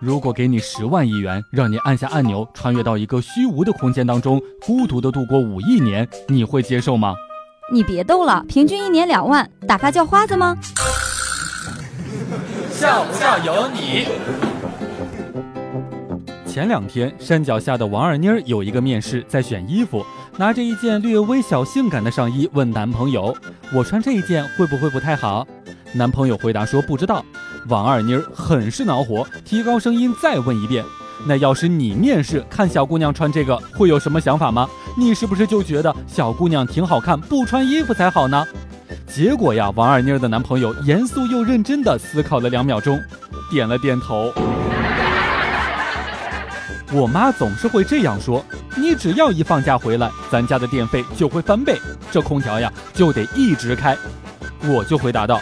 如果给你十万亿元，让你按下按钮，穿越到一个虚无的空间当中，孤独的度过五亿年，你会接受吗？你别逗了，平均一年两万，打发叫花子吗？笑不笑由你。前两天，山脚下的王二妮儿有一个面试，在选衣服，拿着一件略微小性感的上衣问男朋友：“我穿这一件会不会不太好？”男朋友回答说：“不知道。”王二妮儿很是恼火，提高声音再问一遍：“那要是你面试看小姑娘穿这个，会有什么想法吗？你是不是就觉得小姑娘挺好看，不穿衣服才好呢？”结果呀，王二妮儿的男朋友严肃又认真地思考了两秒钟，点了点头。我妈总是会这样说：“你只要一放假回来，咱家的电费就会翻倍，这空调呀就得一直开。”我就回答道：“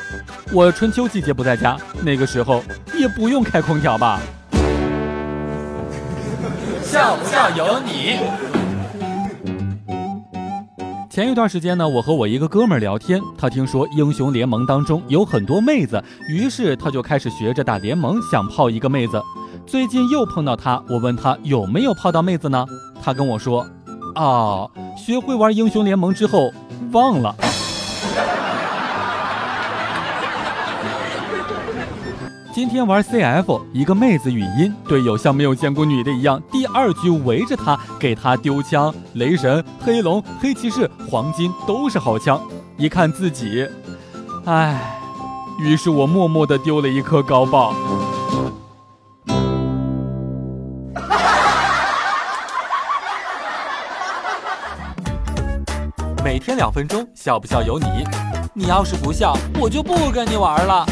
我春秋季节不在家，那个时候也不用开空调吧。”笑不笑由你。前一段时间呢，我和我一个哥们儿聊天，他听说英雄联盟当中有很多妹子，于是他就开始学着打联盟，想泡一个妹子。最近又碰到他，我问他有没有泡到妹子呢？他跟我说：“啊，学会玩英雄联盟之后忘了。”今天玩 CF，一个妹子语音，队友像没有见过女的一样，第二局围着他给他丢枪，雷神、黑龙、黑骑士、黄金都是好枪。一看自己，唉，于是我默默的丢了一颗高爆。每天两分钟，笑不笑由你。你要是不笑，我就不跟你玩了。